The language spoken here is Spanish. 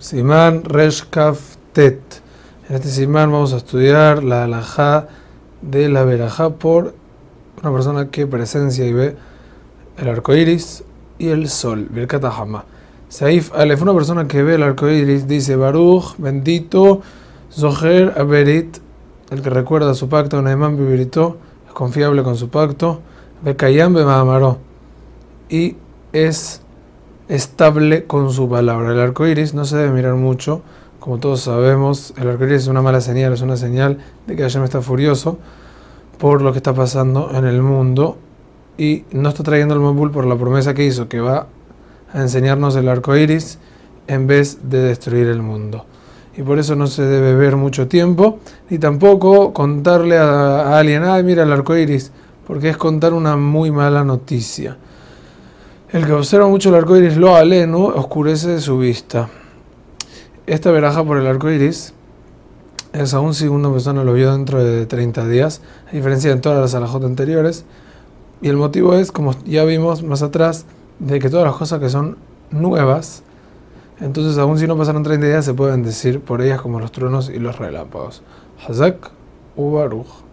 Simán Reshkaf Tet. En este Simán vamos a estudiar la alajá de la verajá por una persona que presencia y ve el arco iris y el sol, Birkat. Saif Alef, una persona que ve el arco iris, dice Baruch, bendito, Zoher Aberit, el que recuerda su pacto, Neemán Bibirito, es confiable con su pacto, Bekayam Bemamaró, y es estable con su palabra. El arco iris no se debe mirar mucho, como todos sabemos, el arco iris es una mala señal, es una señal de que Hashem está furioso por lo que está pasando en el mundo y no está trayendo el Mabul por la promesa que hizo, que va a enseñarnos el arco iris en vez de destruir el mundo. Y por eso no se debe ver mucho tiempo, ni tampoco contarle a, alguien, ay, mira el arco iris, porque es contar una muy mala noticia. El que observa mucho el arco iris, lo aleno, oscurece su vista. Esta veraja por el arco iris es aún si una persona lo vio dentro de 30 días, a diferencia de todas las alajot anteriores. Y el motivo es, como ya vimos más atrás, de que todas las cosas que son nuevas, entonces aún si no pasaron 30 días, se pueden decir por ellas como los truenos y los relámpagos. Hazak Ubaruch.